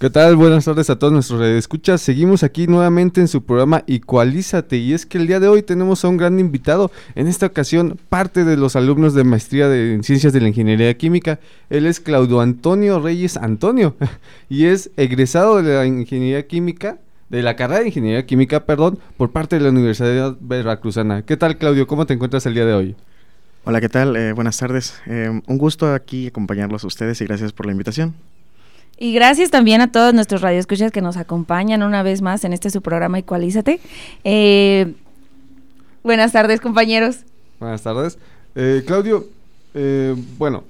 ¿Qué tal? Buenas tardes a todos nuestros escuchas. Seguimos aquí nuevamente en su programa Igualízate y es que el día de hoy tenemos a un gran invitado. En esta ocasión, parte de los alumnos de maestría de, en Ciencias de la Ingeniería Química. Él es Claudio Antonio Reyes Antonio y es egresado de la Ingeniería Química, de la carrera de Ingeniería Química, perdón, por parte de la Universidad Veracruzana. ¿Qué tal, Claudio? ¿Cómo te encuentras el día de hoy? Hola, ¿qué tal? Eh, buenas tardes. Eh, un gusto aquí acompañarlos a ustedes y gracias por la invitación. Y gracias también a todos nuestros radioescuchas que nos acompañan una vez más en este su programa Ecualízate. Eh, buenas tardes, compañeros. Buenas tardes. Eh, Claudio, eh, bueno,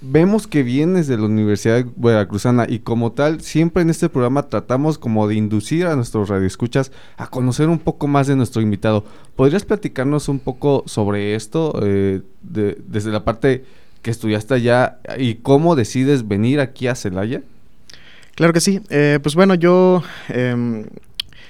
vemos que vienes de la Universidad Veracruzana y como tal, siempre en este programa tratamos como de inducir a nuestros radioescuchas a conocer un poco más de nuestro invitado. ¿Podrías platicarnos un poco sobre esto desde la parte que estudiaste allá y cómo decides venir aquí a Celaya? Claro que sí. Eh, pues bueno, yo... Em,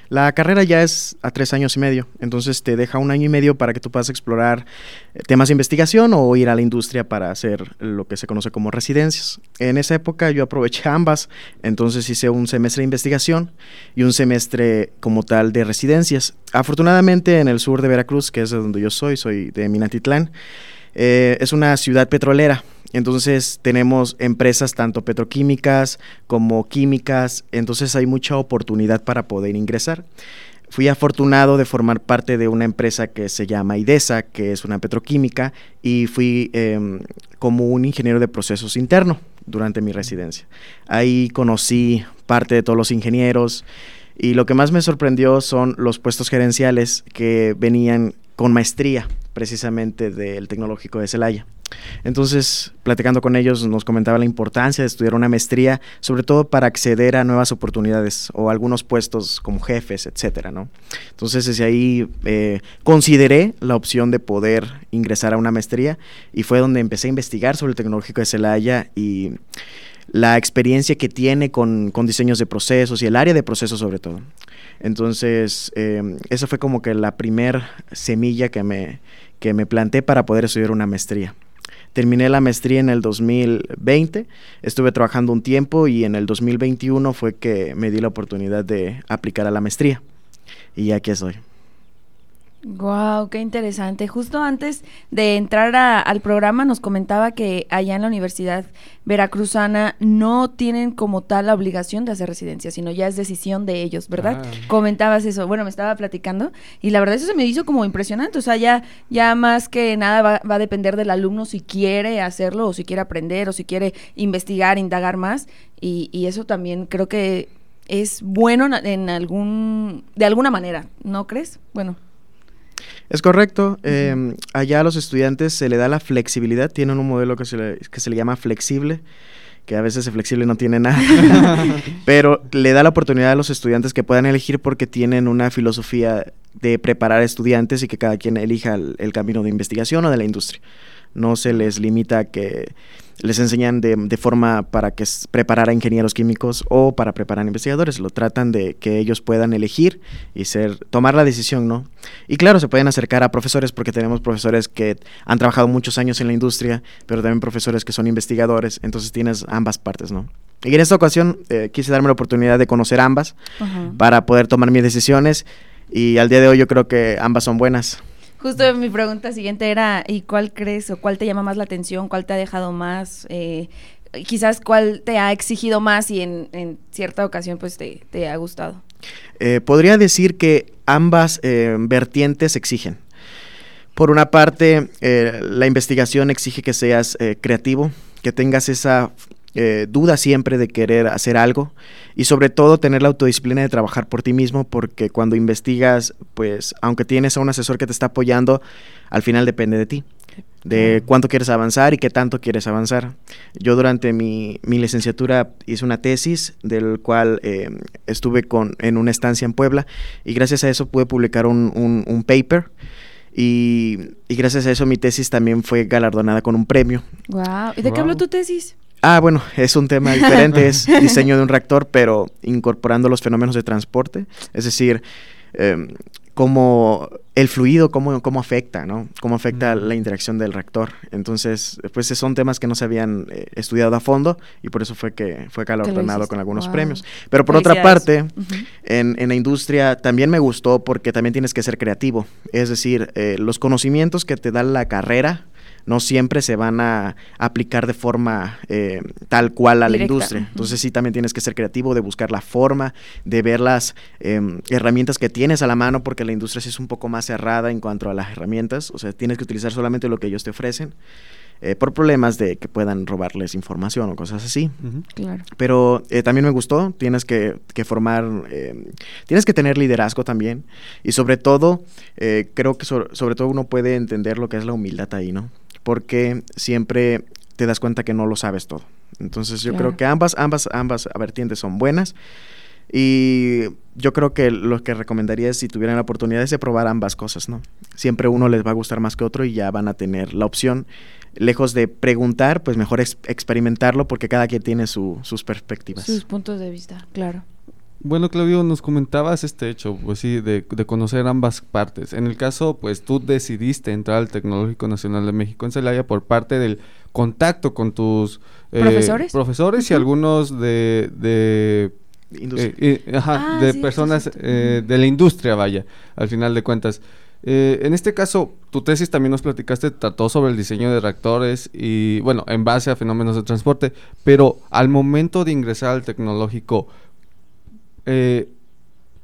la carrera ya es a tres años y medio, entonces te deja un año y medio para que tú puedas explorar eh, temas de investigación o ir a la industria para hacer lo que se conoce como residencias. En esa época yo aproveché ambas, entonces hice un semestre de investigación y un semestre como tal de residencias. Afortunadamente en el sur de Veracruz, que es de donde yo soy, soy de Minatitlán, eh, es una ciudad petrolera, entonces tenemos empresas tanto petroquímicas como químicas, entonces hay mucha oportunidad para poder ingresar. Fui afortunado de formar parte de una empresa que se llama IDESA, que es una petroquímica, y fui em, como un ingeniero de procesos interno durante mi residencia. Ahí conocí parte de todos los ingenieros y lo que más me sorprendió son los puestos gerenciales que venían con maestría precisamente del Tecnológico de Celaya. Entonces, platicando con ellos, nos comentaba la importancia de estudiar una maestría, sobre todo para acceder a nuevas oportunidades o algunos puestos como jefes, etcétera, ¿no? Entonces, desde ahí eh, consideré la opción de poder ingresar a una maestría y fue donde empecé a investigar sobre el Tecnológico de Celaya y la experiencia que tiene con, diseños de procesos y el área de procesos sobre todo. Entonces, eh, esa fue como que la primer semilla que me, que me planté para poder estudiar una maestría. Terminé la maestría en el 2020, estuve trabajando un tiempo y en el 2021 fue que me di la oportunidad de aplicar a la maestría. Y aquí estoy. Wow, qué interesante. Justo antes de entrar al programa nos comentaba que allá en la Universidad Veracruzana no tienen como tal la obligación de hacer residencia, sino ya es decisión de ellos, ¿verdad? Ah. Comentabas eso. Bueno, me estaba platicando y la verdad eso se me hizo como impresionante. O sea, ya, ya más que nada va, va a depender del alumno si quiere hacerlo o si quiere aprender o si quiere investigar, indagar más. Y, y eso también creo que es bueno en algún, de alguna manera, ¿no crees? Bueno. Es correcto. Em, allá a los estudiantes se le da la flexibilidad. Tienen un modelo que se le, que se le llama flexible, que a veces el flexible no tiene nada, pero le da la oportunidad a los estudiantes que puedan elegir porque tienen una filosofía de preparar estudiantes y que cada quien elija el camino de investigación o de la industria. No se les limita a que les enseñan de, de, forma para que preparar a ingenieros químicos o para preparar a investigadores. Lo tratan de que ellos puedan elegir y ser, tomar la decisión, ¿no? Y claro, se pueden acercar a profesores porque tenemos profesores que han trabajado muchos años en la industria, pero también profesores que son investigadores, entonces tienes ambas partes, ¿no? Y en esta ocasión eh, quise darme la oportunidad de conocer ambas para poder tomar mis decisiones y al día de hoy yo creo que ambas son buenas. Justo mi pregunta siguiente era, ¿y cuál crees o cuál te llama más la atención? ¿Cuál te ha dejado más? Eh, quizás cuál te ha exigido más y en, cierta ocasión pues te, ha gustado. Eh, podría decir que ambas eh, vertientes exigen. Por una parte, la investigación exige que seas creativo, que tengas esa eh, duda siempre de querer hacer algo y sobre todo tener la autodisciplina de trabajar por ti mismo porque cuando investigas, pues aunque tienes a un asesor que te está apoyando, al final depende de ti. de cuánto quieres avanzar y qué tanto quieres avanzar. Yo durante mi, licenciatura hice una tesis del cual eh, estuve con, en una estancia en Puebla y gracias a eso pude publicar un, paper y, gracias a eso mi tesis también fue galardonada con un premio. Wow. ¿Y de qué habló tu tesis? Ah, bueno, es un tema diferente, es diseño de un reactor, pero incorporando los fenómenos de transporte, es decir, eh, cómo el fluido, cómo, cómo afecta, ¿no? Cómo afecta la interacción del reactor. Entonces, pues son temas que no se habían eh, estudiado a fondo y por eso fue que fue galardonado con algunos premios. Pero por otra parte, en, en, la industria también me gustó porque también tienes que ser creativo. Es decir, eh, los conocimientos que te da la carrera no siempre se van a aplicar de forma eh, tal cual a la industria. Entonces sí también tienes que ser creativo de buscar la forma, de ver las em, herramientas que tienes a la mano, porque la industria sí es un poco más cerrada en cuanto a las herramientas. O sea, tienes que utilizar solamente lo que ellos te ofrecen. Eh, por problemas de que puedan robarles información o cosas así. Claro. Pero eh, también me gustó, tienes que, formar, em, tienes que tener liderazgo también y sobre todo, creo que sobre todo uno puede entender lo que es la humildad ahí, ¿no? Porque siempre te das cuenta que no lo sabes todo. Entonces yo creo que ambas, ambas, ambas vertientes son buenas. Y yo creo que lo que recomendaría es si tuvieran la oportunidad es de probar ambas cosas, ¿no? Siempre uno les va a gustar más que otro y ya van a tener la opción. Lejos de preguntar, pues mejor experimentarlo porque cada quien tiene sus perspectivas. Sus puntos de vista, claro. Bueno, Claudio, nos comentabas este hecho, pues sí, de, conocer ambas partes. En el caso, pues tú decidiste entrar al Tecnológico Nacional de México en Celaya por parte del contacto con tus eh, profesores, profesores y algunos de, de eh, ajá, ah, de personas eh, de la industria, vaya, al final de cuentas. en este caso, tu tesis también nos platicaste, trató sobre el diseño de reactores y, bueno, en base a fenómenos de transporte, pero al momento de ingresar al tecnológico, eh,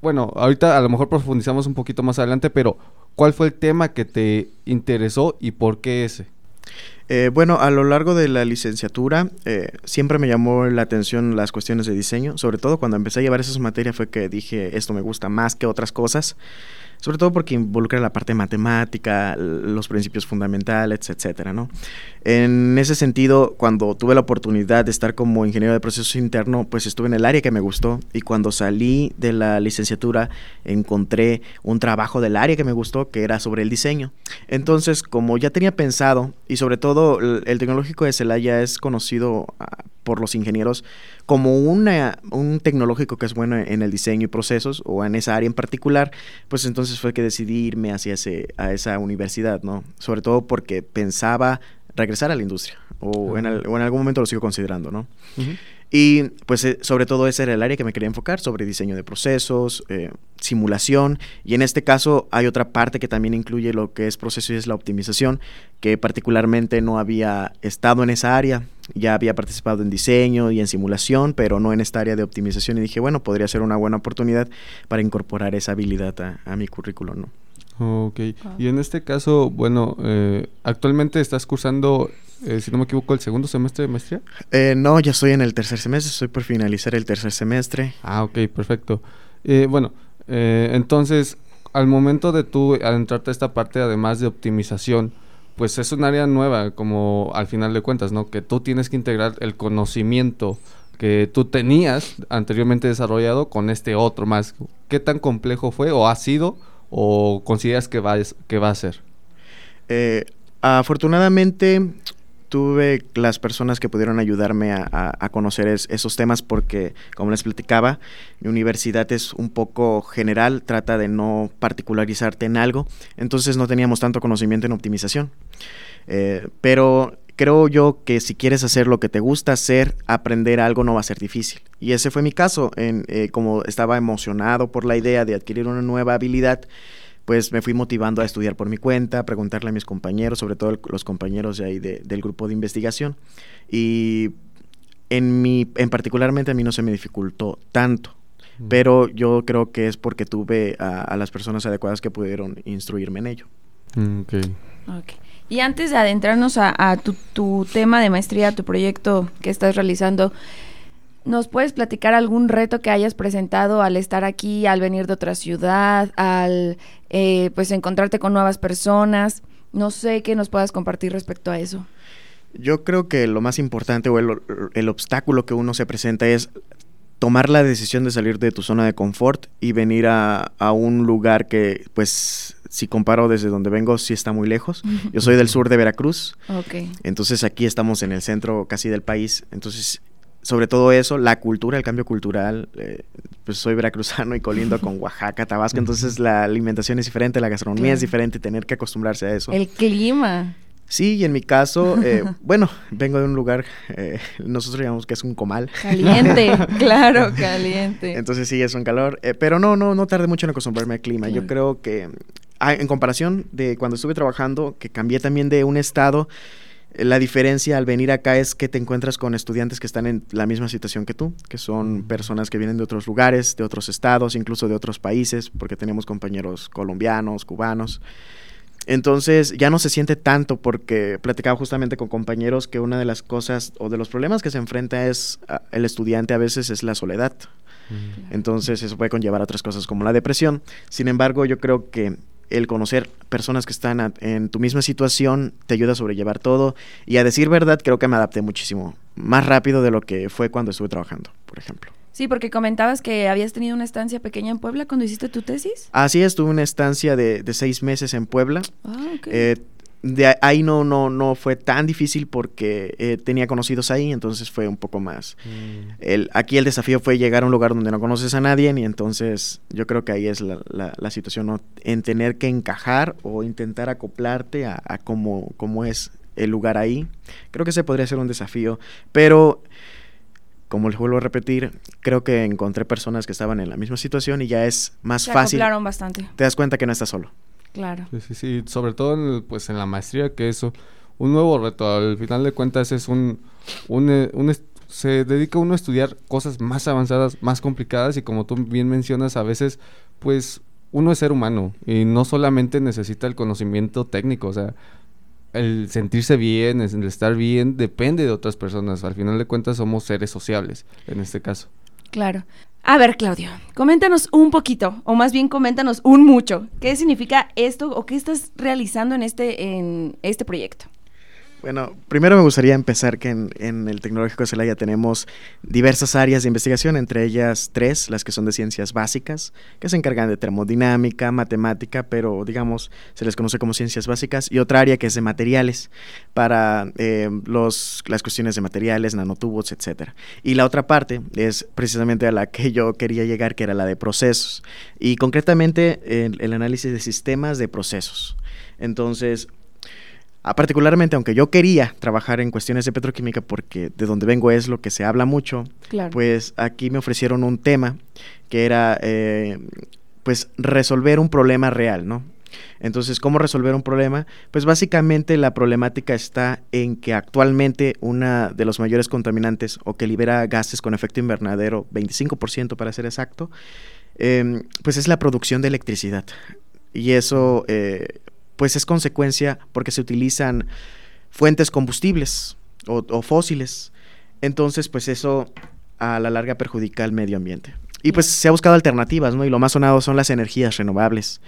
bueno, ahorita a lo mejor profundizamos un poquito más adelante, pero ¿cuál fue el tema que te interesó y por qué ese? Eh, bueno, a lo largo de la licenciatura eh, siempre me llamó la atención las cuestiones de diseño, sobre todo cuando empecé a llevar esas materias fue que dije esto me gusta más que otras cosas sobre todo porque involucra la parte matemática, los principios fundamentales, etcétera, ¿no? En ese sentido, cuando tuve la oportunidad de estar como ingeniero de procesos interno, pues estuve en el área que me gustó y cuando salí de la licenciatura encontré un trabajo del área que me gustó, que era sobre el diseño. Entonces, como ya tenía pensado y sobre todo el, tecnológico de Celaya es conocido ah, por los ingenieros como una, un tecnológico que es bueno en el diseño y procesos o en esa área en particular, pues entonces fue que decidí irme hacia ese, a esa universidad, ¿no? Sobre todo porque pensaba regresar a la industria o, en, o en, algún momento lo sigo considerando, ¿no? Y pues eh, sobre todo ese era el área que me quería enfocar, sobre diseño de procesos, eh, simulación, y en este caso hay otra parte que también incluye lo que es proceso y es la optimización, que particularmente no había estado en esa área, ya había participado en diseño y en simulación, pero no en esta área de optimización, y dije, bueno, podría ser una buena oportunidad para incorporar esa habilidad a, a mi currículum, ¿no? Ok, y en este caso, bueno, eh, actualmente estás cursando, eh, si no me equivoco, el segundo semestre de maestría. Eh, no, ya estoy en el tercer semestre, estoy por finalizar el tercer semestre. Ah, ok, perfecto. bueno, entonces, al momento de tú adentrarte a esta parte, además de optimización, pues es un área nueva, como al final de cuentas, ¿no? Que tú tienes que integrar el conocimiento que tú tenías anteriormente desarrollado con este otro más. ¿Qué tan complejo fue o ha sido? o consideras que va, que va a ser? Eh, afortunadamente tuve las personas que pudieron ayudarme a, conocer esos temas porque, como les platicaba, mi universidad es un poco general, trata de no particularizarte en algo, entonces no teníamos tanto conocimiento en optimización. Eh, pero creo yo que si quieres hacer lo que te gusta hacer, aprender algo no va a ser difícil. Y ese fue mi caso, eh, como estaba emocionado por la idea de adquirir una nueva habilidad, pues me fui motivando a estudiar por mi cuenta, a preguntarle a mis compañeros, sobre todo los compañeros de ahí del grupo de investigación. Y en, mi, en particularmente a mí no se me dificultó tanto, pero yo creo que es porque tuve a, las personas adecuadas que pudieron instruirme en ello. Mm, ok. okay. Y antes de adentrarnos a, tu, tema de maestría, tu proyecto que estás realizando, ¿nos puedes platicar algún reto que hayas presentado al estar aquí, al venir de otra ciudad, al eh, pues encontrarte con nuevas personas? No sé qué nos puedas compartir respecto a eso. Yo creo que lo más importante o el, el obstáculo que uno se presenta es tomar la decisión de salir de tu zona de confort y venir a, a, un lugar que, pues, si comparo desde donde vengo, sí está muy lejos. Yo soy del sur de Veracruz. Okay. Entonces aquí estamos en el centro casi del país. Entonces, sobre todo eso, la cultura, el cambio cultural. Eh, pues soy veracruzano y colindo con Oaxaca, Tabasco. Entonces la alimentación es diferente, la gastronomía claro. es diferente, tener que acostumbrarse a eso. El clima. Sí, y en mi caso, eh, bueno, vengo de un lugar, eh, nosotros llamamos que es un comal. Caliente, claro, caliente. Entonces sí, es un calor, eh, pero no, no, no tardé mucho en acostumbrarme al clima. Claro. Yo creo que, ah, en comparación de cuando estuve trabajando, que cambié también de un estado, la diferencia al venir acá es que te encuentras con estudiantes que están en la misma situación que tú, que son personas que vienen de otros lugares, de otros estados, incluso de otros países, porque tenemos compañeros colombianos, cubanos. Entonces ya no se siente tanto porque platicaba justamente con compañeros que una de las cosas o de los problemas que se enfrenta es uh, el estudiante a veces es la soledad. Mm. Entonces eso puede conllevar a otras cosas como la depresión. Sin embargo, yo creo que el conocer personas que están a, en tu misma situación te ayuda a sobrellevar todo y a decir verdad creo que me adapté muchísimo más rápido de lo que fue cuando estuve trabajando, por ejemplo. Sí, porque comentabas que habías tenido una estancia pequeña en Puebla cuando hiciste tu tesis. Así es, tuve una estancia de, de seis meses en Puebla. Ah, okay. eh, de ahí no, no, no fue tan difícil porque eh, tenía conocidos ahí, entonces fue un poco más. Mm. El, aquí el desafío fue llegar a un lugar donde no conoces a nadie y entonces yo creo que ahí es la, la, la situación, ¿no? en tener que encajar o intentar acoplarte a, a cómo, cómo es el lugar ahí. Creo que ese podría ser un desafío, pero como les vuelvo a repetir, creo que encontré personas que estaban en la misma situación y ya es más Se fácil. bastante. Te das cuenta que no estás solo. Claro. Sí, sí, sí. Sobre todo en, el, pues, en la maestría, que es un nuevo reto. Al final de cuentas es un, un, eh, un, un se dedica uno a estudiar cosas más avanzadas, más complicadas y como tú bien mencionas, a veces, pues uno es ser humano y no solamente necesita el conocimiento técnico, o sea, el sentirse bien, el estar bien, depende de otras personas. Al final de cuentas somos seres sociables, en este caso. Claro. A ver, Claudio, coméntanos un poquito, o más bien coméntanos un mucho. ¿Qué significa esto o qué estás realizando en este, en este proyecto? Bueno, primero me gustaría empezar que en, el Tecnológico de Celaya tenemos diversas áreas de investigación, entre ellas tres, las que son de ciencias básicas, que se encargan de termodinámica, matemática, pero digamos se les conoce como ciencias básicas, y otra área que es de materiales, para eh, los, las cuestiones de materiales, nanotubos, etc. Y la otra parte es precisamente a la que yo quería llegar, que era la de procesos, y concretamente el, análisis de sistemas de procesos. Entonces, particularmente, aunque yo quería trabajar en cuestiones de petroquímica porque de donde vengo es lo que se habla mucho, claro. pues aquí me ofrecieron un tema que era, eh, pues, resolver un problema real, ¿no? Entonces, ¿cómo resolver un problema? Pues básicamente la problemática está en que actualmente una de los mayores contaminantes o que libera gases con efecto invernadero, 25% para ser exacto, eh, pues es la producción de electricidad. Y eso eh, pues es consecuencia porque se utilizan fuentes combustibles o, fósiles. Entonces, pues eso a la larga perjudica al medio ambiente. Y pues se ha buscado alternativas, ¿no? Y lo más sonado son las energías renovables.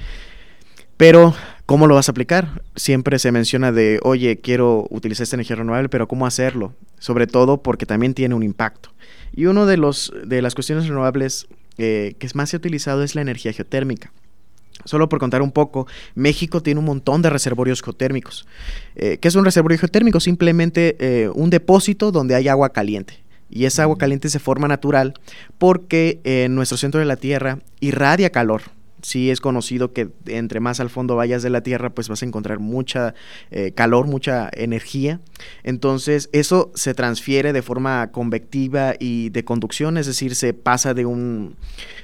Pero, ¿cómo lo vas a aplicar? Siempre se menciona de, oye, quiero utilizar esta energía renovable, pero ¿cómo hacerlo? Sobre todo porque también tiene un impacto. Y una de, los, de las cuestiones renovables eh, que más se ha utilizado es la energía geotérmica. Solo por contar un poco, México tiene un montón de reservorios geotérmicos. Eh, ¿Qué es un reservorio geotérmico? Simplemente eh, un depósito donde hay agua caliente. Y esa agua caliente se forma natural porque en eh, nuestro centro de la Tierra irradia calor. Sí es conocido que entre más al fondo vayas de la Tierra, pues vas a encontrar mucha eh, calor, mucha energía. Entonces eso se transfiere de forma convectiva y de conducción, es decir, se pasa de, un,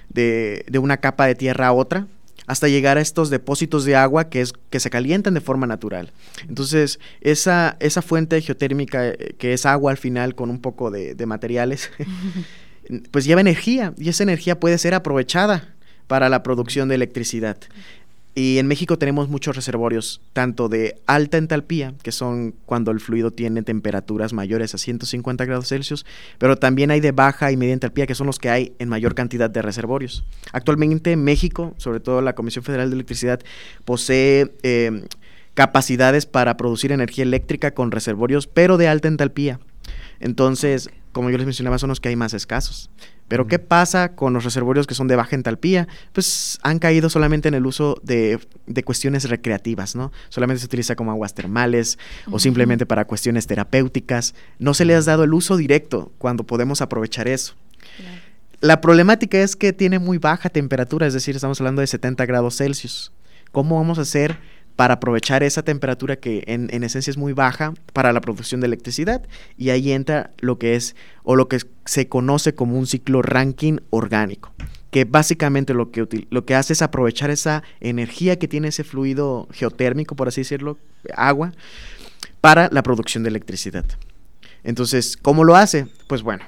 de, de una capa de tierra a otra hasta llegar a estos depósitos de agua que, es, que se calientan de forma natural. Entonces, esa, esa fuente geotérmica, eh, que es agua al final con un poco de, de materiales, pues lleva energía y esa energía puede ser aprovechada para la producción de electricidad. Y en México tenemos muchos reservorios, tanto de alta entalpía, que son cuando el fluido tiene temperaturas mayores a 150 grados Celsius, pero también hay de baja y media entalpía, que son los que hay en mayor cantidad de reservorios. Actualmente México, sobre todo la Comisión Federal de Electricidad, posee eh, capacidades para producir energía eléctrica con reservorios, pero de alta entalpía. Entonces, como yo les mencionaba, son los que hay más escasos. Pero ¿qué pasa con los reservorios que son de baja entalpía? Pues han caído solamente en el uso de, cuestiones recreativas, ¿no? Solamente se utiliza como aguas termales o simplemente para cuestiones terapéuticas. No se le ha dado el uso directo cuando podemos aprovechar eso. La problemática es que tiene muy baja temperatura, es decir, estamos hablando de 70 grados Celsius. ¿Cómo vamos a hacer para aprovechar esa temperatura que en, esencia es muy baja para la producción de electricidad y ahí entra lo que es o lo que se conoce como un ciclo Rankine orgánico que básicamente lo que, lo que hace es aprovechar esa energía que tiene ese fluido geotérmico, por así decirlo, agua, para la producción de electricidad. Entonces, ¿cómo lo hace? Pues bueno,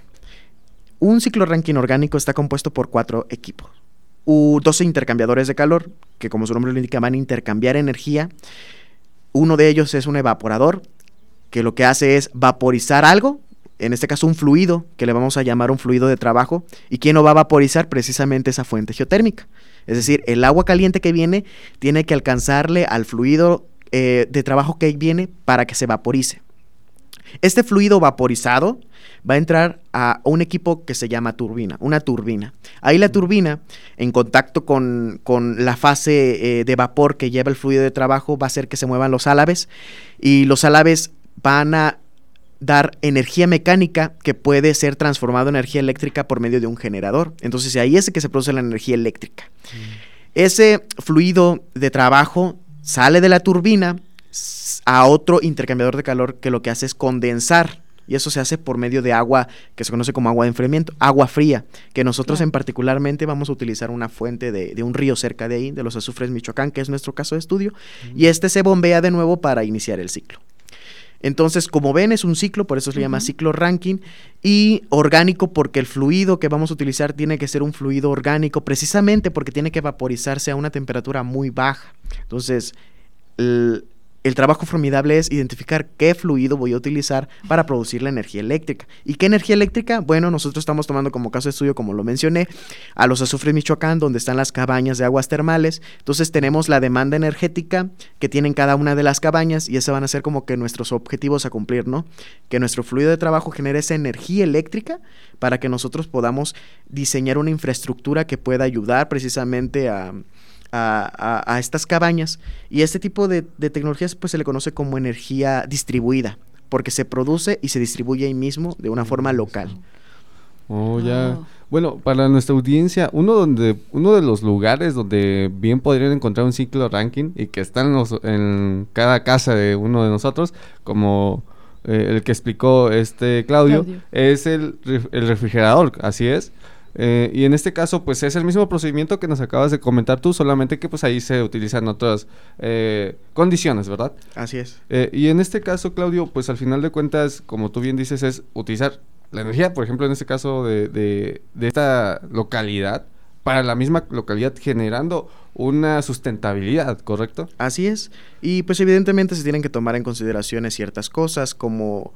un ciclo Rankine orgánico está compuesto por cuatro equipos. 12 intercambiadores de calor, que como su nombre lo indica, van a intercambiar energía. Uno de ellos es un evaporador, que lo que hace es vaporizar algo, en este caso un fluido, que le vamos a llamar un fluido de trabajo. ¿Y quién lo va a vaporizar? Precisamente esa fuente geotérmica. Es decir, el agua caliente que viene tiene que alcanzarle al fluido eh, de trabajo que viene para que se vaporice. Este fluido vaporizado va a entrar a un equipo que se llama turbina, una turbina. Ahí la turbina, en contacto con, la fase eh, de vapor que lleva el fluido de trabajo, va a hacer que se muevan los álabes y los álabes van a dar energía mecánica que puede ser transformado en energía eléctrica por medio de un generador. Entonces ahí es que se produce la energía eléctrica. Mm. Ese fluido de trabajo sale de la turbina a otro intercambiador de calor que lo que hace es condensar y eso se hace por medio de agua que se conoce como agua de enfriamiento, agua fría, que nosotros en particularmente vamos a utilizar una fuente de, un río cerca de ahí, de los azufres Michoacán, que es nuestro caso de estudio, y este se bombea de nuevo para iniciar el ciclo. Entonces, como ven, es un ciclo, por eso se llama ciclo ranking, y orgánico porque el fluido que vamos a utilizar tiene que ser un fluido orgánico, precisamente porque tiene que vaporizarse a una temperatura muy baja. Entonces, el, el trabajo formidable es identificar qué fluido voy a utilizar para producir la energía eléctrica. ¿Y qué energía eléctrica? Bueno, nosotros estamos tomando como caso de estudio, como lo mencioné, a los azufres Michoacán, donde están las cabañas de aguas termales. Entonces tenemos la demanda energética que tienen cada una de las cabañas y esos van a ser como que nuestros objetivos a cumplir, ¿no? Que nuestro fluido de trabajo genere esa energía eléctrica para que nosotros podamos diseñar una infraestructura que pueda ayudar precisamente a a, estas cabañas. Y este tipo de, tecnologías pues se le conoce como energía distribuida, porque se produce y se distribuye ahí mismo de una forma local. Oh, ya. Bueno, para nuestra audiencia, uno donde uno de los lugares donde bien podrían encontrar un ciclo ranking y que están en cada casa de uno de nosotros, como eh, el que explicó este Claudio, es el, el refrigerador, así es. Eh, y en este caso, pues es el mismo procedimiento que nos acabas de comentar tú, solamente que pues ahí se utilizan otras eh, condiciones, ¿verdad? Así es. Eh, y en este caso, Claudio, pues al final de cuentas, como tú bien dices, es utilizar la energía, por ejemplo, en este caso de, de, de esta localidad, para la misma localidad, generando una sustentabilidad, ¿correcto? Así es. Y pues evidentemente se tienen que tomar en consideración ciertas cosas como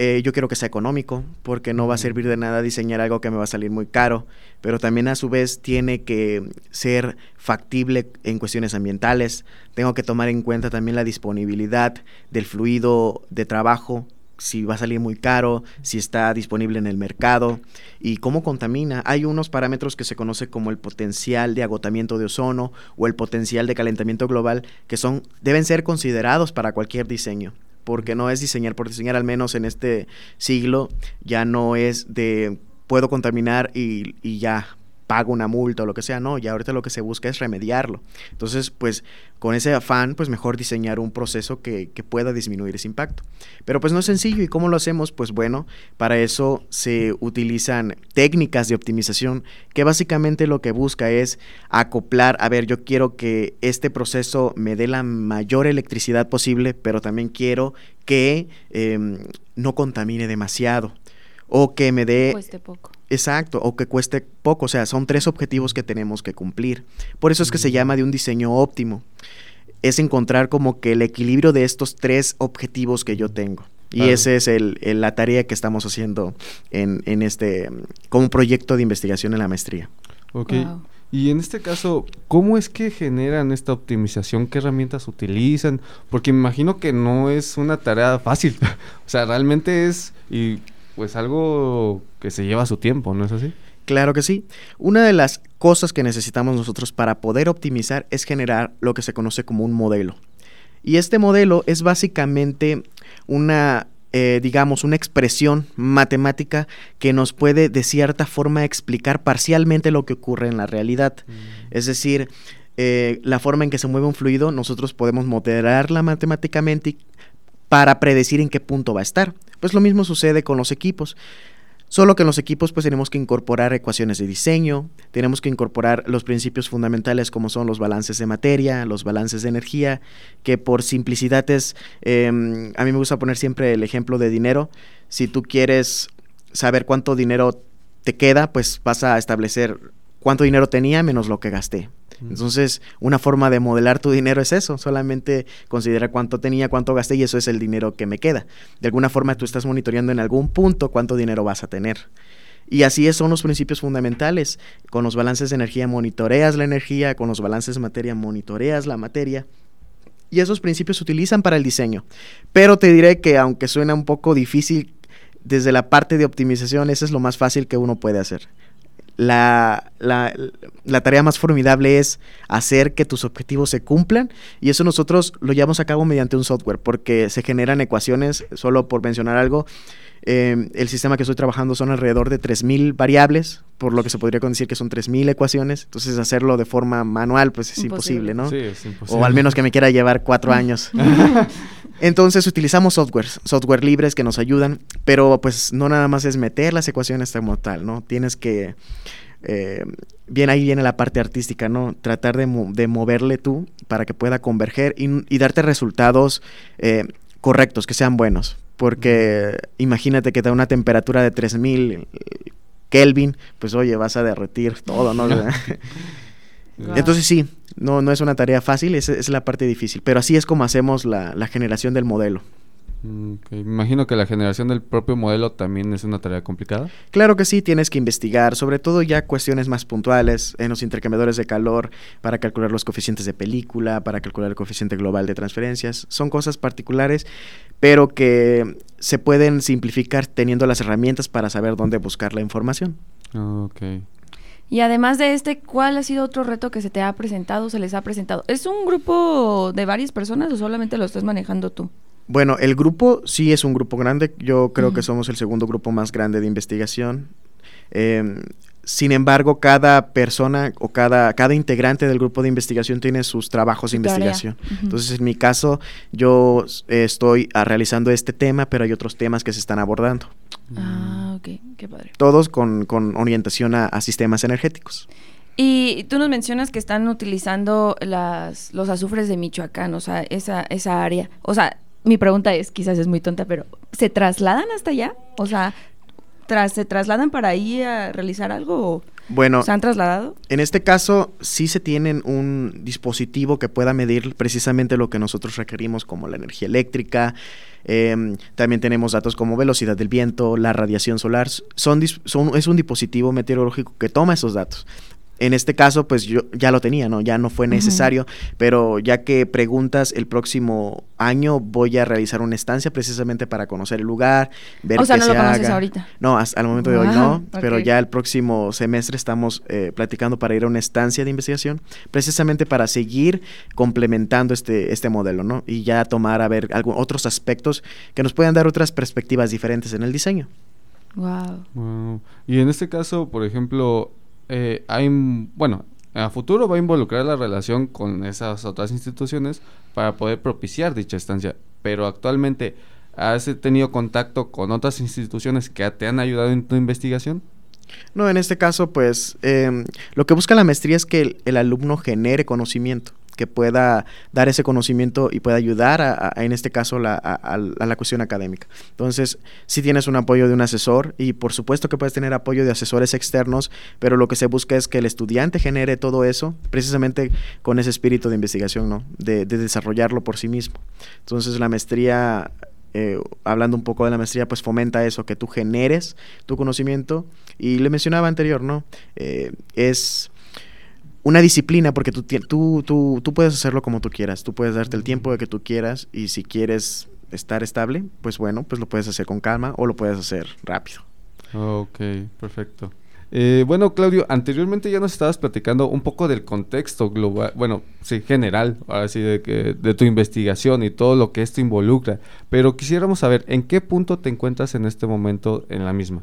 eh, yo quiero que sea económico, porque no va a servir de nada diseñar algo que me va a salir muy caro, pero también a su vez tiene que ser factible en cuestiones ambientales. Tengo que tomar en cuenta también la disponibilidad del fluido de trabajo, si va a salir muy caro, si está disponible en el mercado y cómo contamina. Hay unos parámetros que se conoce como el potencial de agotamiento de ozono o el potencial de calentamiento global que son deben ser considerados para cualquier diseño porque no es diseñar por diseñar, al menos en este siglo, ya no es de puedo contaminar y, y ya pago una multa o lo que sea, no, ya ahorita lo que se busca es remediarlo. Entonces, pues con ese afán, pues mejor diseñar un proceso que, que, pueda disminuir ese impacto. Pero pues no es sencillo, ¿y cómo lo hacemos? Pues bueno, para eso se utilizan técnicas de optimización que básicamente lo que busca es acoplar, a ver, yo quiero que este proceso me dé la mayor electricidad posible, pero también quiero que em, no contamine demasiado o que me dé... Exacto, o que cueste poco. O sea, son tres objetivos que tenemos que cumplir. Por eso es que se llama de un diseño óptimo. Es encontrar como que el equilibrio de estos tres objetivos que yo tengo. Y esa es el, la tarea que estamos haciendo en, en este, como proyecto de investigación en la maestría. Ok. Y en este caso, ¿cómo es que generan esta optimización? ¿Qué herramientas utilizan? Porque me imagino que no es una tarea fácil. o sea, realmente es y pues algo que se lleva su tiempo, ¿no es así? Claro que sí. Una de las cosas que necesitamos nosotros para poder optimizar es generar lo que se conoce como un modelo. Y este modelo es básicamente una eh, digamos, una expresión matemática que nos puede de cierta forma explicar parcialmente lo que ocurre en la realidad. Mm. Es decir, eh, la forma en que se mueve un fluido, nosotros podemos moderarla matemáticamente para predecir en qué punto va a estar. Pues lo mismo sucede con los equipos. Solo que en los equipos pues tenemos que incorporar ecuaciones de diseño, tenemos que incorporar los principios fundamentales como son los balances de materia, los balances de energía, que por simplicidad es, em, a mí me gusta poner siempre el ejemplo de dinero. Si tú quieres saber cuánto dinero te queda, pues vas a establecer cuánto dinero tenía menos lo que gasté. Entonces, una forma de modelar tu dinero es eso, solamente considera cuánto tenía, cuánto gasté y eso es el dinero que me queda. De alguna forma tú estás monitoreando en algún punto cuánto dinero vas a tener. Y así son los principios fundamentales. Con los balances de energía monitoreas la energía, con los balances de materia monitoreas la materia. Y esos principios se utilizan para el diseño. Pero te diré que aunque suena un poco difícil, desde la parte de optimización, eso es lo más fácil que uno puede hacer la, la, la, tarea más formidable es hacer que tus objetivos se cumplan y eso nosotros lo llevamos a cabo mediante un software porque se generan ecuaciones, solo por mencionar algo, eh, el sistema que estoy trabajando son alrededor de 3.000 variables, por lo que se podría decir que son 3.000 ecuaciones, entonces hacerlo de forma manual pues es imposible, ¿no? Sí, es imposible. O al menos que me quiera llevar cuatro años. Entonces utilizamos softwares, software libres que nos ayudan, pero pues no nada más es meter las ecuaciones como tal, ¿no? Tienes que, eh, bien ahí viene la parte artística, ¿no? Tratar de, moverle tú para que pueda converger y, darte resultados eh, correctos, que sean buenos. Porque imagínate que da una temperatura de 3000 Kelvin, pues oye, vas a derretir todo, ¿no? Entonces sí, no, no es una tarea fácil, esa es la parte difícil, pero así es como hacemos la, generación del modelo. Mm, imagino que la generación del propio modelo también es una tarea complicada. Claro que sí, tienes que investigar, sobre todo ya cuestiones más puntuales en los intercambiadores de calor para calcular los coeficientes de película, para calcular el coeficiente global de transferencias. Son cosas particulares, pero que se pueden simplificar teniendo las herramientas para saber dónde buscar la información. Ok. Y además de este, ¿cuál ha sido otro reto que se te ha presentado, se les ha presentado? ¿Es un grupo de varias personas o solamente lo estás manejando tú? Bueno, el grupo sí es un grupo grande. Yo creo que somos el segundo grupo más grande de investigación. Em, sin embargo, cada persona o cada, cada integrante del grupo de investigación tiene sus trabajos de investigación. Entonces, en mi caso, yo estoy ah, realizando este tema, pero hay otros temas que se están abordando. Ah, ok, qué padre. Todos con, orientación a, sistemas energéticos. Y tú nos mencionas que están utilizando las, los azufres de Michoacán, o sea, esa, esa área. O sea, mi pregunta es, quizás es muy tonta, pero ¿se trasladan hasta allá? O sea, tras, ¿se trasladan para ahí a realizar algo? Bueno, ¿se han trasladado? En este caso, sí se tienen un dispositivo que pueda medir precisamente lo que nosotros requerimos, como la energía eléctrica, Em, también tenemos datos como velocidad del viento, la radiación solar. Son, son, es un dispositivo meteorológico que toma esos datos. En este caso, pues yo ya lo tenía, ¿no? Ya no fue necesario, pero ya que preguntas, el próximo año voy a realizar una estancia precisamente para conocer el lugar, ver o sea, no lo conoces ahorita. No, hasta, al momento de hoy no, pero ya el próximo semestre estamos eh, platicando para ir a una estancia de investigación, precisamente para seguir complementando este, este modelo, ¿no? Y ya tomar a ver algún, otros aspectos que nos puedan dar otras perspectivas diferentes en el diseño. Wow. wow. Y en este caso, por ejemplo, eh, hay, bueno, a futuro va a involucrar la relación con esas otras instituciones para poder propiciar dicha estancia, pero actualmente has tenido contacto con otras instituciones que te han ayudado en tu investigación? No, en este caso, pues em, lo que busca la maestría es que el alumno genere conocimiento que pueda dar ese conocimiento y pueda ayudar, a, en este caso, a, la cuestión académica. Entonces, si tienes un apoyo de un asesor y por supuesto que puedes tener apoyo de asesores externos, pero lo que se busca es que el estudiante genere todo eso precisamente con ese espíritu de investigación, ¿no? De, desarrollarlo por sí mismo. Entonces, la maestría eh, hablando un poco de la maestría, pues fomenta eso, que tú generes tu conocimiento. Y le mencionaba anterior, ¿no? Eh, es una disciplina, porque tú, tú, tú, tú puedes hacerlo como tú quieras, tú puedes darte el tiempo de que tú quieras y si quieres estar estable, pues bueno, pues lo puedes hacer con calma o lo puedes hacer rápido. Ok, perfecto. Eh, bueno, Claudio, anteriormente ya nos estabas platicando un poco del contexto global, bueno, sí, general, ahora sí, de, que, de tu investigación y todo lo que esto involucra, pero quisiéramos saber, ¿en qué punto te encuentras en este momento en la misma?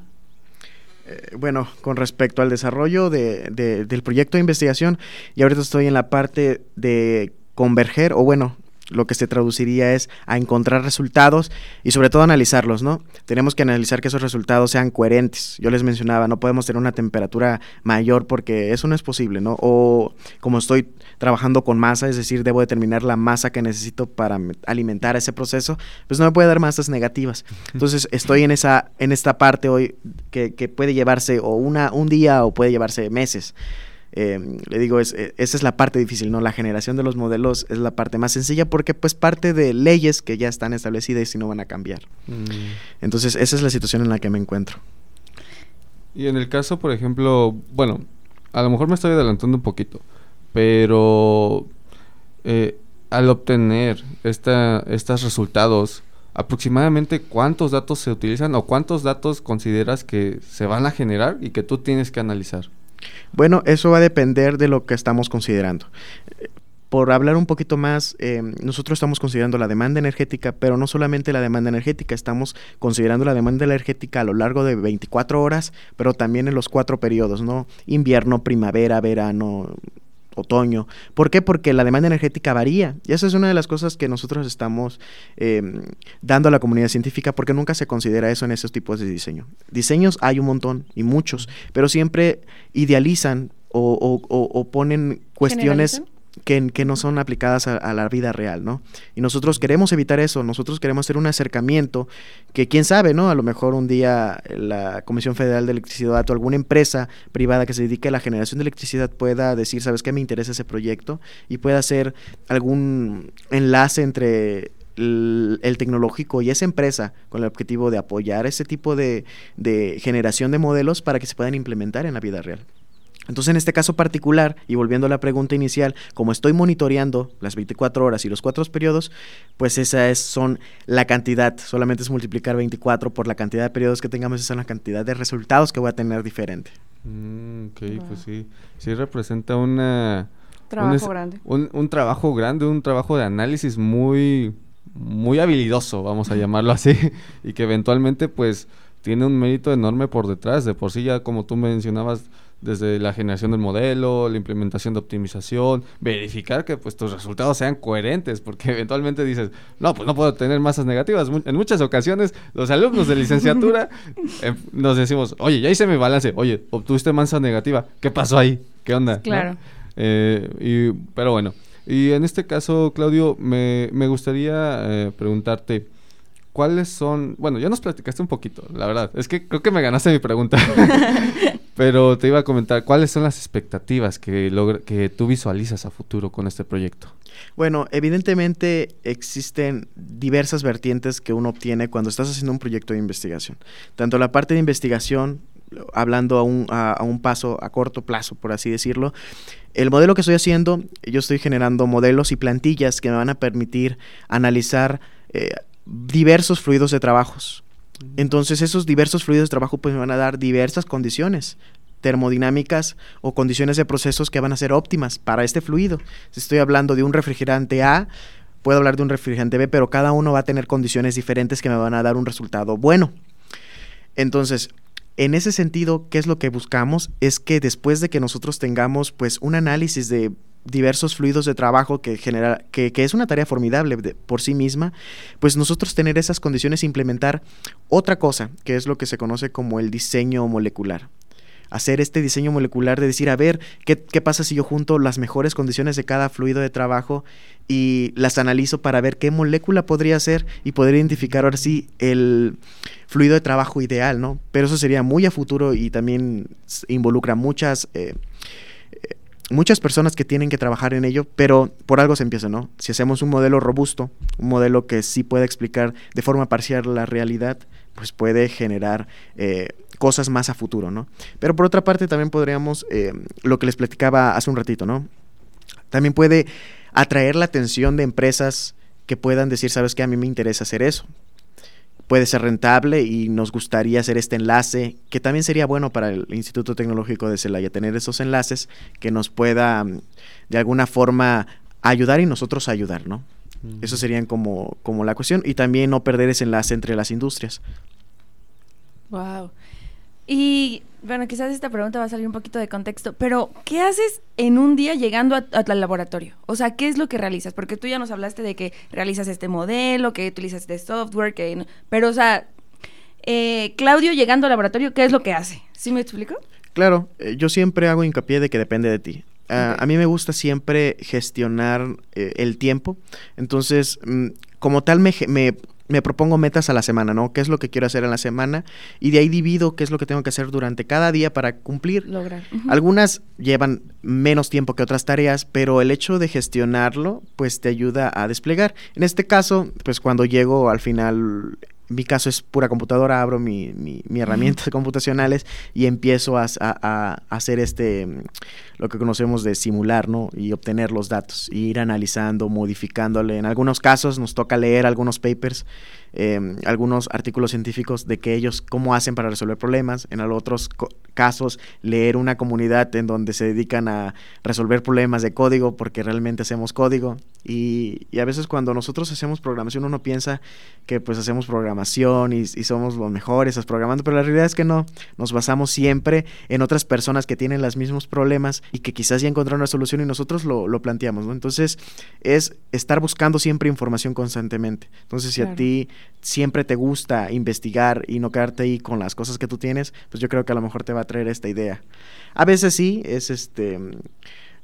Eh, bueno, con respecto al desarrollo de, del proyecto de investigación, y ahorita estoy en la parte de converger, o bueno, lo que se traduciría es a encontrar resultados y sobre todo analizarlos, ¿no? Tenemos que analizar que esos resultados sean coherentes. Yo les mencionaba, no podemos tener una temperatura mayor porque eso no es posible, ¿no? O como estoy trabajando con masa, es decir, debo determinar la masa que necesito para alimentar ese proceso, pues no me puede dar masas negativas. Entonces estoy en esa, en esta parte hoy que, que puede llevarse o una, un día o puede llevarse meses. Eh, le digo, es, eh, esa es la parte difícil, ¿no? La generación de los modelos es la parte más sencilla porque pues parte de leyes que ya están establecidas y no van a cambiar. Mm. Entonces, esa es la situación en la que me encuentro. Y en el caso, por ejemplo, bueno, a lo mejor me estoy adelantando un poquito, pero eh, al obtener esta, estos resultados, aproximadamente cuántos datos se utilizan o cuántos datos consideras que se van a generar y que tú tienes que analizar. Bueno, eso va a depender de lo que estamos considerando. Por hablar un poquito más, eh, nosotros estamos considerando la demanda energética, pero no solamente la demanda energética, estamos considerando la demanda energética a lo largo de 24 horas, pero también en los cuatro periodos, ¿no? Invierno, primavera, verano, otoño. ¿Por qué? Porque la demanda energética varía. Y esa es una de las cosas que nosotros estamos em, dando a la comunidad científica porque nunca se considera eso en esos tipos de diseño. Diseños hay un montón y muchos, pero siempre idealizan o, ponen cuestiones que, no son aplicadas a, la vida real, ¿no? Y nosotros queremos evitar eso, nosotros queremos hacer un acercamiento que quién sabe, ¿no? A lo mejor un día la Comisión Federal de Electricidad o alguna empresa privada que se dedique a la generación de electricidad pueda decir, ¿sabes qué? Me interesa ese proyecto y pueda hacer algún enlace entre el, tecnológico y esa empresa con el objetivo de apoyar ese tipo de generación de modelos para que se puedan implementar en la vida real. Entonces, en este caso particular, y volviendo a la pregunta inicial, como estoy monitoreando las 24 horas y los cuatro periodos, pues esa es, son la cantidad, solamente es multiplicar 24 por la cantidad de periodos que tengamos, esa es la cantidad de resultados que voy a tener diferente. Mm, ok, pues sí, sí representa una... Trabajo grande. Un, un trabajo grande, un trabajo de análisis muy, muy habilidoso, vamos a llamarlo así, y que eventualmente pues tiene un mérito enorme por detrás, de por sí ya como tú mencionabas, desde la generación del modelo, la implementación de optimización, verificar que pues tus resultados sean coherentes, porque eventualmente dices, no, pues no puedo tener masas negativas. En muchas ocasiones los alumnos de licenciatura em, nos decimos, oye, ya hice mi balance, oye, obtuviste masa negativa, ¿qué pasó ahí? ¿Qué onda? Claro. Eh, y, pero bueno, y en este caso, Claudio, me, me gustaría eh, preguntarte, ¿cuáles son? Bueno, ya nos platicaste un poquito, la verdad. Es que creo que me ganaste mi pregunta. Pero te iba a comentar, ¿cuáles son las expectativas que, que tú visualizas a futuro con este proyecto? Bueno, evidentemente existen diversas vertientes que uno obtiene cuando estás haciendo un proyecto de investigación. Tanto la parte de investigación, hablando a un, a, un paso a corto plazo, por así decirlo, el modelo que estoy haciendo, yo estoy generando modelos y plantillas que me van a permitir analizar eh, diversos fluidos de trabajos. Entonces esos diversos fluidos de trabajo pues me van a dar diversas condiciones termodinámicas o condiciones de procesos que van a ser óptimas para este fluido. Si estoy hablando de un refrigerante A, puedo hablar de un refrigerante B, pero cada uno va a tener condiciones diferentes que me van a dar un resultado bueno. Entonces, en ese sentido, ¿qué es lo que buscamos? Es que después de que nosotros tengamos pues un análisis de diversos fluidos de trabajo que genera, que, es una tarea formidable por sí misma, pues nosotros tener esas condiciones e implementar otra cosa, que es lo que se conoce como el diseño molecular hacer este diseño molecular de decir, a ver, ¿qué, ¿qué, pasa si yo junto las mejores condiciones de cada fluido de trabajo y las analizo para ver qué molécula podría ser y poder identificar ahora sí el fluido de trabajo ideal, ¿no? Pero eso sería muy a futuro y también involucra muchas... Eh, muchas personas que tienen que trabajar en ello, pero por algo se empieza, ¿no? Si hacemos un modelo robusto, un modelo que sí puede explicar de forma parcial la realidad, pues puede generar eh, cosas más a futuro, ¿no? Pero por otra parte también podríamos, eh, lo que les platicaba hace un ratito, ¿no? También puede atraer la atención de empresas que puedan decir, sabes que a mí me interesa hacer eso. Puede ser rentable y nos gustaría hacer este enlace, que también sería bueno para el Instituto Tecnológico de Celaya, tener esos enlaces que nos pueda mm, de alguna forma ayudar y nosotros ayudar, ¿no? Eso serían como, como la cuestión y también no perder ese enlace entre las industrias. Wow. Y bueno, quizás esta pregunta va a salir un poquito de contexto, pero ¿qué haces en un día llegando al laboratorio? O sea, ¿qué es lo que realizas? Porque tú ya nos hablaste de que realizas este modelo, que utilizas este software, que... Pero, o sea, eh, Claudio llegando al laboratorio, ¿qué es lo que hace? ¿Sí me explico? Claro, eh, yo siempre hago hincapié de que depende de ti. Ah, a mí me gusta siempre gestionar eh, el tiempo. Entonces, mm, como tal, me, me, me propongo metas a la semana, ¿no? ¿Qué es lo que quiero hacer en la semana? Y de ahí divido qué es lo que tengo que hacer durante cada día para cumplir. Lograr. Algunas llevan menos tiempo que otras tareas, pero el hecho de gestionarlo, pues te ayuda a desplegar. En este caso, pues cuando llego al final mi caso es pura computadora, abro mi, mi, mi herramientas computacionales y empiezo a, a, hacer este, lo que conocemos de simular, ¿no? Y obtener los datos, ir analizando, modificándole. En algunos casos nos toca leer algunos papers Em, algunos artículos científicos de que ellos cómo hacen para resolver problemas, en otros casos leer una comunidad en donde se dedican a resolver problemas de código porque realmente hacemos código y, a veces cuando nosotros hacemos programación uno piensa que pues hacemos programación y, somos los mejores programando, pero la realidad es que no, nos basamos siempre en otras personas que tienen los mismos problemas y que quizás ya encontraron una solución y nosotros lo, lo planteamos, ¿no? Entonces es estar buscando siempre información constantemente. Entonces si a ti siempre te gusta investigar y no quedarte ahí con las cosas que tú tienes, pues yo creo que a lo mejor te va a traer esta idea. A veces sí, es este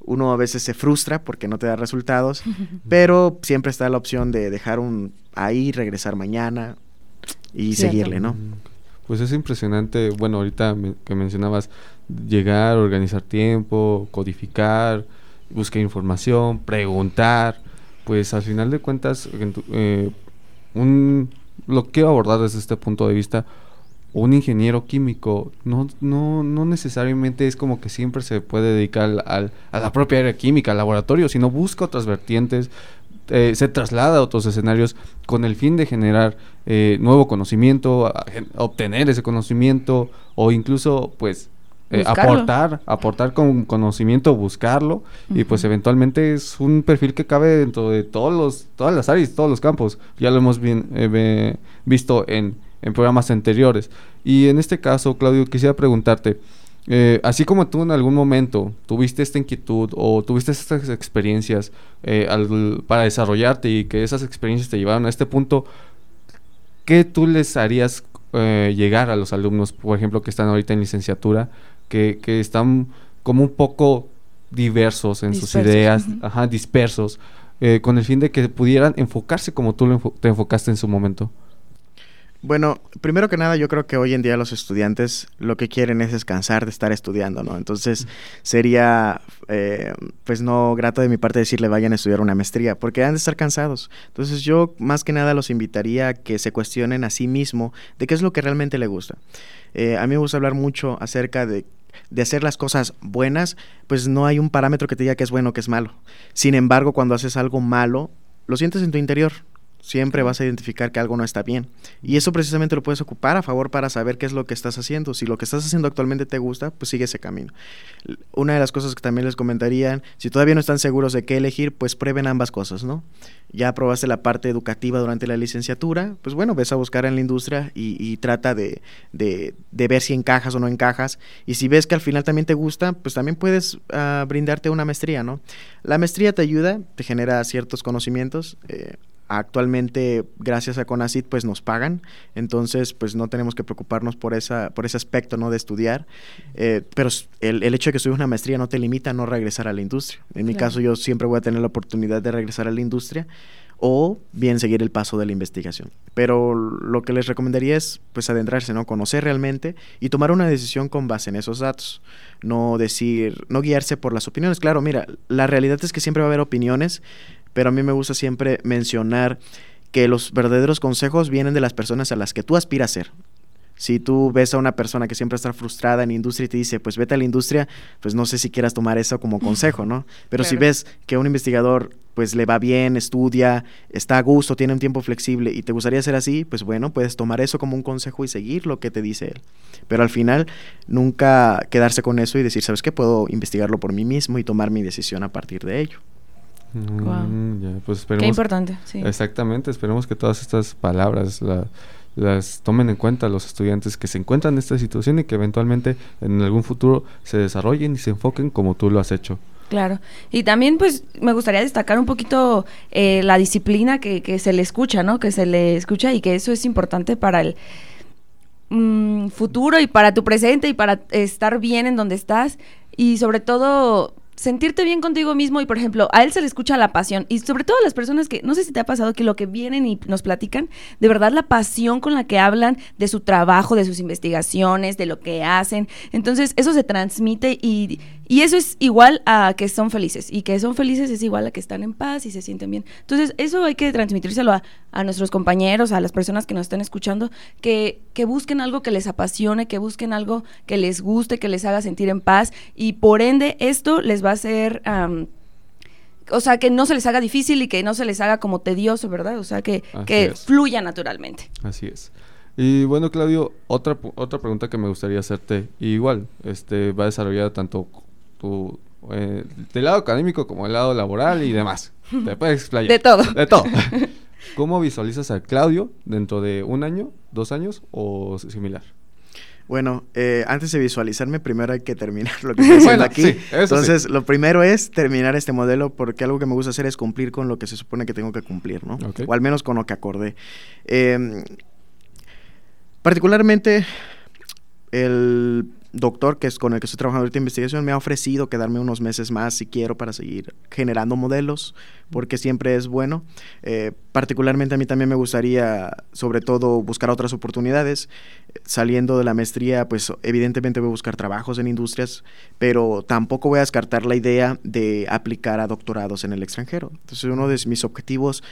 uno a veces se frustra porque no te da resultados, pero siempre está la opción de dejar un ahí, regresar mañana y seguirle, ¿no? Pues es impresionante, bueno, ahorita que mencionabas llegar, organizar tiempo, codificar, buscar información, preguntar, pues al final de cuentas eh, un, lo quiero abordar desde este punto de vista. Un ingeniero químico no, no, no necesariamente es como que siempre se puede dedicar al, a la propia área química, al laboratorio, sino busca otras vertientes, eh, se traslada a otros escenarios con el fin de generar eh, nuevo conocimiento, obtener ese conocimiento o incluso pues eh, aportar, aportar con conocimiento, buscarlo y pues eventualmente es un perfil que cabe dentro de todos los, todas las áreas, todos los campos. Ya lo hemos bien, eh, visto en, en, programas anteriores. Y en este caso, Claudio, quisiera preguntarte, eh, así como tú en algún momento tuviste esta inquietud o tuviste estas experiencias para desarrollarte y que esas experiencias te llevaron a este punto, ¿qué tú les harías llegar a los alumnos, por ejemplo, que están ahorita en licenciatura, que, están como un poco diversos en sus ideas, ajá, dispersos, eh, con el fin de que pudieran enfocarse como tú te enfocaste en su momento. Bueno, primero que nada, yo creo que hoy en día los estudiantes lo que quieren es descansar de estar estudiando, ¿no? Entonces sería, eh, pues no grato de mi parte decirle vayan a estudiar una maestría, porque han de estar cansados. Entonces yo más que nada los invitaría a que se cuestionen a sí mismo de qué es lo que realmente le gusta. Eh, a mí me gusta hablar mucho acerca de de hacer las cosas buenas, pues no hay un parámetro que te diga que es bueno o que es malo. Sin embargo, cuando haces algo malo, lo sientes en tu interior. Siempre vas a identificar que algo no está bien. Y eso precisamente lo puedes ocupar a favor para saber qué es lo que estás haciendo. Si lo que estás haciendo actualmente te gusta, pues sigue ese camino. Una de las cosas que también les comentarían, si todavía no están seguros de qué elegir, pues prueben ambas cosas, ¿no? Ya probaste la parte educativa durante la licenciatura, pues bueno, ves a buscar en la industria y, trata de, de, ver si encajas o no encajas. Y si ves que al final también te gusta, pues también puedes uh, brindarte una maestría, ¿no? La maestría te ayuda, te genera ciertos conocimientos. Eh, actualmente gracias a CONACIT pues nos pagan entonces pues no tenemos que preocuparnos por esa por ese aspecto no de estudiar eh, pero el, el, hecho de que estudies una maestría no te limita a no regresar a la industria en mi caso yo siempre voy a tener la oportunidad de regresar a la industria o bien seguir el paso de la investigación. Pero lo que les recomendaría es pues adentrarse, ¿no? Conocer realmente y tomar una decisión con base en esos datos. No decir, no guiarse por las opiniones. Claro, mira, la realidad es que siempre va a haber opiniones, pero a mí me gusta siempre mencionar que los verdaderos consejos vienen de las personas a las que tú aspiras a ser. Si tú ves a una persona que siempre está frustrada en la industria y te dice, pues vete a la industria, pues no sé si quieras tomar eso como consejo, ¿no? Pero si ves que un investigador pues le va bien, estudia, está a gusto, tiene un tiempo flexible y te gustaría ser así, pues bueno, puedes tomar eso como un consejo y seguir lo que te dice él. Pero al final, nunca quedarse con eso y decir, ¿sabes qué? Puedo investigarlo por mí mismo y tomar mi decisión a partir de ello. Mm, ya, pues Qué importante, sí. Exactamente, esperemos que todas estas palabras la- las tomen en cuenta los estudiantes que se encuentran en esta situación y que eventualmente en algún futuro se desarrollen y se enfoquen como tú lo has hecho. Claro. Y también, pues, me gustaría destacar un poquito eh, la disciplina que, que se le escucha, ¿no? Que se le escucha y que eso es importante para el mm, futuro y para tu presente y para estar bien en donde estás. Y sobre todo, sentirte bien contigo mismo y, por ejemplo, a él se le escucha la pasión. Y sobre todo a las personas que, no sé si te ha pasado que lo que vienen y nos platican, de verdad la pasión con la que hablan de su trabajo, de sus investigaciones, de lo que hacen. Entonces, eso se transmite y, y eso es igual a que son felices. Y que son felices es igual a que están en paz y se sienten bien. Entonces, eso hay que transmitírselo a, a nuestros compañeros, a las personas que nos están escuchando, que, que busquen algo que les apasione, que busquen algo que les guste, que les haga sentir en paz. Y por ende, esto les va a hacer... o sea, que no se les haga difícil y que no se les haga como tedioso, ¿verdad? O sea, que, que es. fluya naturalmente. Así es. Y bueno, Claudio, otra, otra pregunta que me gustaría hacerte, y igual, este, va desarrollada tanto tu, eh, del lado académico como del lado laboral y demás. Te puedes explayar. De todo. De todo. ¿Cómo visualizas a Claudio dentro de un año, dos años o similar? Bueno, eh, antes de visualizarme, primero hay que terminar lo que estoy haciendo Bueno, aquí. sí, eso Entonces, sí. lo primero es terminar este modelo porque algo que me gusta hacer es cumplir con lo que se supone que tengo que cumplir, ¿no? O al menos con lo que acordé. Eh, particularmente, el doctor que es con el que estoy trabajando ahorita en investigación me ha ofrecido quedarme unos meses más si quiero para seguir generando modelos, porque siempre es bueno. Eh, particularmente a mí también me gustaría, sobre todo, buscar otras oportunidades. Saliendo de la maestría, pues evidentemente voy a buscar trabajos en industrias, pero tampoco voy a descartar la idea de aplicar a doctorados en el extranjero. Entonces uno de mis objetivos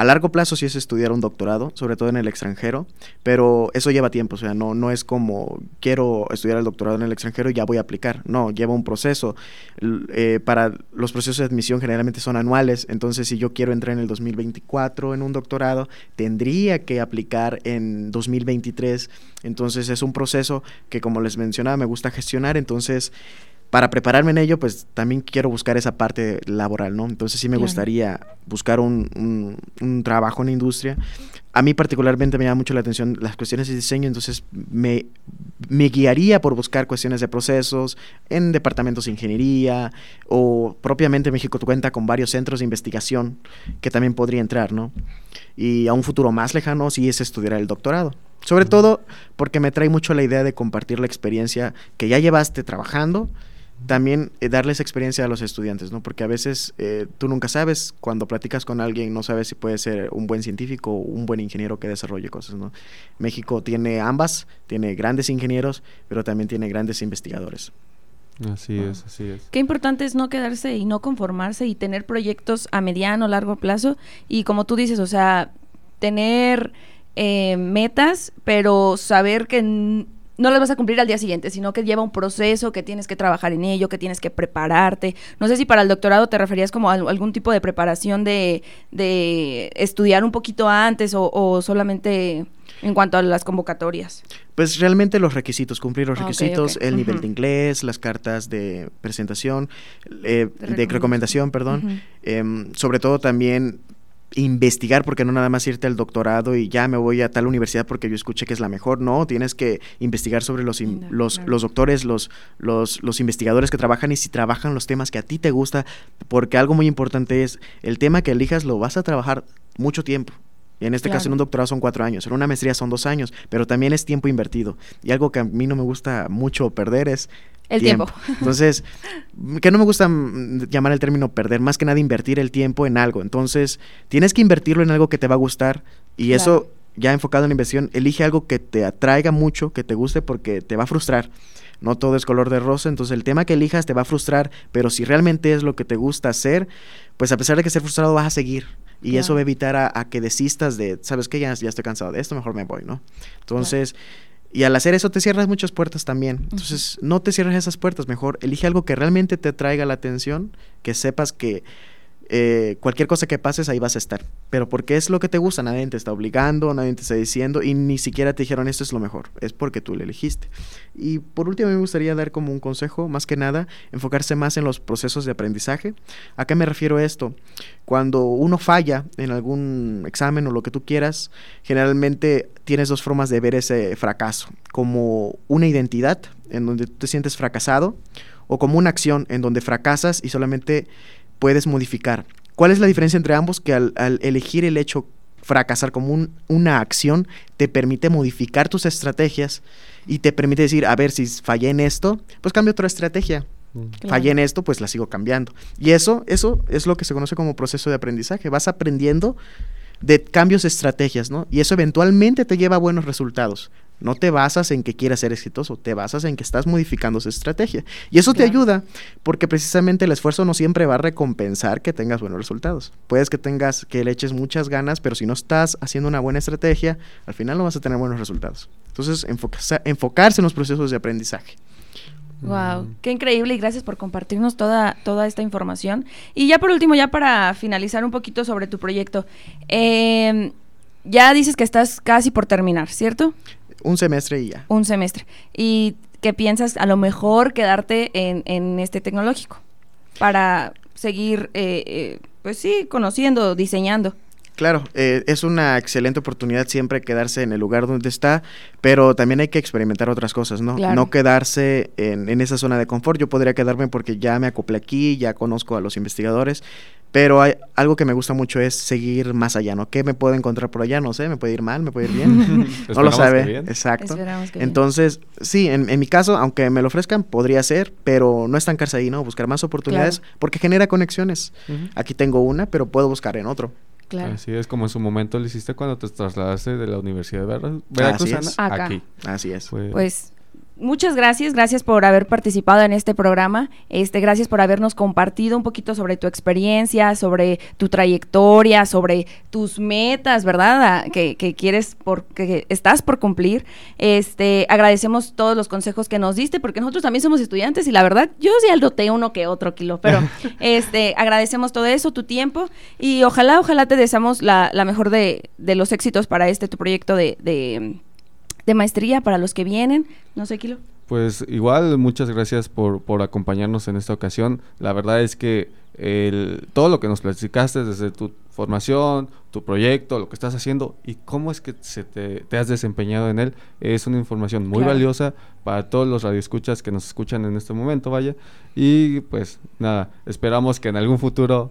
a largo plazo sí es estudiar un doctorado, sobre todo en el extranjero, pero eso lleva tiempo, o sea, no, no es como quiero estudiar el doctorado en el extranjero y ya voy a aplicar, no, lleva un proceso. Eh, para los procesos de admisión generalmente son anuales, entonces si yo quiero entrar en el 2024 en un doctorado, tendría que aplicar en 2023, entonces es un proceso que como les mencionaba me gusta gestionar, entonces para prepararme en ello, pues también quiero buscar esa parte laboral, ¿no? Entonces sí me Claro. gustaría buscar un, un- un trabajo en la industria. A mí particularmente me llama mucho la atención las cuestiones de diseño, entonces me, me guiaría por buscar cuestiones de procesos en departamentos de ingeniería o propiamente México cuenta con varios centros de investigación que también podría entrar, ¿no? Y a un futuro más lejano sí es estudiar el doctorado. Sobre todo porque me trae mucho la idea de compartir la experiencia que ya llevaste trabajando, también eh, darles experiencia a los estudiantes, ¿no? Porque a veces eh, tú nunca sabes, cuando platicas con alguien, no sabes si puede ser un buen científico o un buen ingeniero que desarrolle cosas, ¿no? México tiene ambas, tiene grandes ingenieros, pero también tiene grandes investigadores. Así Wow. es, así es. Qué importante es no quedarse y no conformarse y tener proyectos a mediano o largo plazo. Y como tú dices, o sea, tener eh, metas, pero saber que no las vas a cumplir al día siguiente, sino que lleva un proceso, que tienes que trabajar en ello, que tienes que prepararte. No sé si para el doctorado te referías como a al- algún tipo de preparación de, de estudiar un poquito antes o, o solamente en cuanto a las convocatorias. Pues realmente los requisitos, cumplir los Ah, requisitos, el nivel de inglés, las cartas de presentación, eh, De recomendación, perdón. Em, sobre todo también investigar, porque no nada más irte al doctorado y ya me voy a tal universidad porque yo escuché que es la mejor, no, tienes que investigar sobre los, in- los, claro. los doctores, los, los, los investigadores que trabajan y si trabajan los temas que a ti te gusta, porque algo muy importante es, el tema que elijas lo vas a trabajar mucho tiempo. Y en este caso, en un doctorado son cuatro años, en una maestría son dos años, pero también es tiempo invertido. Y algo que a mí no me gusta mucho perder es El tiempo. entonces, que no me gusta llamar el término perder, más que nada invertir el tiempo en algo. Entonces, tienes que invertirlo en algo que te va a gustar y Claro. eso ya enfocado en la inversión, elige algo que te atraiga mucho, que te guste porque te va a frustrar. No todo es color de rosa, entonces el tema que elijas te va a frustrar, pero si realmente es lo que te gusta hacer, pues a pesar de que estés frustrado vas a seguir. Y eso va a evitar a, a que desistas de, ¿sabes qué? Ya, ya estoy cansado de esto, mejor me voy, ¿no? Entonces, Y al hacer eso te cierras muchas puertas también. Entonces, no te cierres esas puertas, mejor elige algo que realmente te traiga la atención, que sepas que eh, cualquier cosa que pases ahí vas a estar. Pero porque es lo que te gusta, nadie te está obligando, nadie te está diciendo y ni siquiera te dijeron esto es lo mejor, es porque tú le elegiste. Y por último me gustaría dar como un consejo, más que nada, enfocarse más en los procesos de aprendizaje. ¿A qué me refiero esto? Cuando uno falla en algún examen o lo que tú quieras, generalmente tienes dos formas de ver ese fracaso, como una identidad en donde tú te sientes fracasado o como una acción en donde fracasas y solamente puedes modificar. ¿Cuál es la diferencia entre ambos? Que al, elegir el hecho fracasar como una acción te permite modificar tus estrategias y te permite decir, a ver, si fallé en esto, pues cambio otra estrategia. Mm. Fallé en esto, pues la sigo cambiando. Y eso, eso es lo que se conoce como proceso de aprendizaje. Vas aprendiendo de cambios de estrategias, ¿no? Y eso eventualmente te lleva a buenos resultados. No te basas en que quieras ser exitoso, te basas en que estás modificando esa estrategia. Y eso te ayuda porque precisamente el esfuerzo no siempre va a recompensar que tengas buenos resultados. Puedes que tengas, que le eches muchas ganas, pero si no estás haciendo una buena estrategia, al final no vas a tener buenos resultados. Entonces, enfocarse en los procesos de aprendizaje. Wow, mm. qué increíble y gracias por compartirnos toda, toda esta información. Y ya por último, ya para finalizar un poquito sobre tu proyecto, em, ya dices que estás casi por terminar, ¿cierto? Un semestre y ya. Un semestre. ¿Y qué piensas a lo mejor quedarte en, en este tecnológico para seguir, eh, eh, pues sí, conociendo, diseñando? Claro, eh, es una excelente oportunidad siempre quedarse en el lugar donde está, pero también hay que experimentar otras cosas, ¿no? No quedarse en, en, esa zona de confort. Yo podría quedarme porque ya me acoplé aquí, ya conozco a los investigadores, pero hay, algo que me gusta mucho es seguir más allá, ¿no? ¿Qué me puedo encontrar por allá? No sé, me puede ir mal, me puede ir bien. no lo sabe. Exacto. Entonces, sí, en, en, mi caso, aunque me lo ofrezcan, podría ser, pero no estancarse ahí, ¿no? Buscar más oportunidades porque genera conexiones. Aquí tengo una, pero puedo buscar en otro. Claro. Así es como en su momento lo hiciste cuando te trasladaste de la Universidad de Veracruz aquí. Así es. pues muchas gracias, gracias por haber participado en este programa, este, gracias por habernos compartido un poquito sobre tu experiencia, sobre tu trayectoria, sobre tus metas, ¿verdad? Ah, que, quieres, por, que estás por cumplir. Este, agradecemos todos los consejos que nos diste, porque nosotros también somos estudiantes y la verdad, yo sí aldoté uno que otro kilo, pero este, agradecemos todo eso, tu tiempo, y ojalá, ojalá te deseamos la, mejor de, los éxitos para este tu proyecto de de maestría para los que vienen. No sé, Kilo. Pues igual, muchas gracias por, por acompañarnos en esta ocasión. La verdad es que el, todo lo que nos platicaste desde tu formación, tu proyecto, lo que estás haciendo y cómo es que se te, has desempeñado en él, es una información muy valiosa para todos los radioescuchas que nos escuchan en este momento, vaya. Y pues nada, esperamos que en algún futuro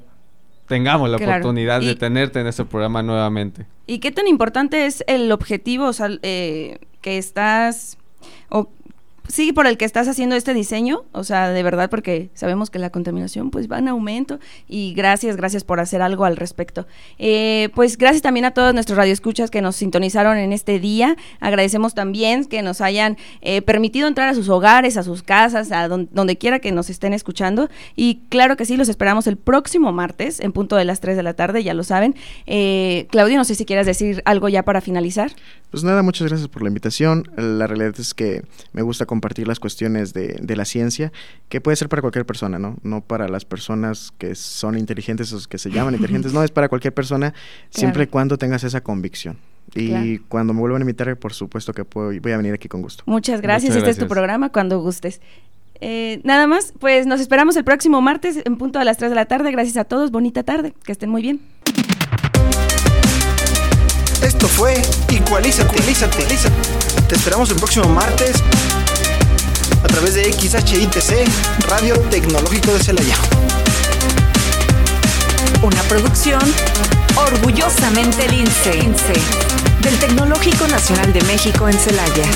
tengamos la oportunidad de tenerte en este programa nuevamente. ¿Y qué tan importante es el objetivo o sea, eh, que estás o sí por el que estás haciendo este diseño, o sea, de verdad, porque sabemos que la contaminación pues va en aumento y gracias, gracias por hacer algo al respecto. Eh, pues gracias también a todos nuestros radioescuchas que nos sintonizaron en este día. Agradecemos también que nos hayan eh, permitido entrar a sus hogares, a sus casas, a donde quiera que nos estén escuchando. Y claro que sí, los esperamos el próximo martes en punto de las 3 de la tarde, ya lo saben. Eh, Claudio, no sé si quieras decir algo ya para finalizar. Pues nada, muchas gracias por la invitación. La realidad es que me gusta compartir las cuestiones de, de, la ciencia, que puede ser para cualquier persona, ¿no? No para las personas que son inteligentes o que se llaman inteligentes, no, es para cualquier persona, siempre y cuando tengas esa convicción. Y cuando me vuelvan a invitar, por supuesto que puedo, voy a venir aquí con gusto. Muchas gracias, este es tu programa, cuando gustes. Eh, nada más, pues nos esperamos el próximo martes en punto a las 3 de la tarde. Gracias a todos, bonita tarde, que estén muy bien. Esto fue Igualízate, Igualízate, Te esperamos el próximo martes a través de XHITC, Radio Tecnológico de Celaya. Una producción orgullosamente lince del Tecnológico Nacional de México en Celaya.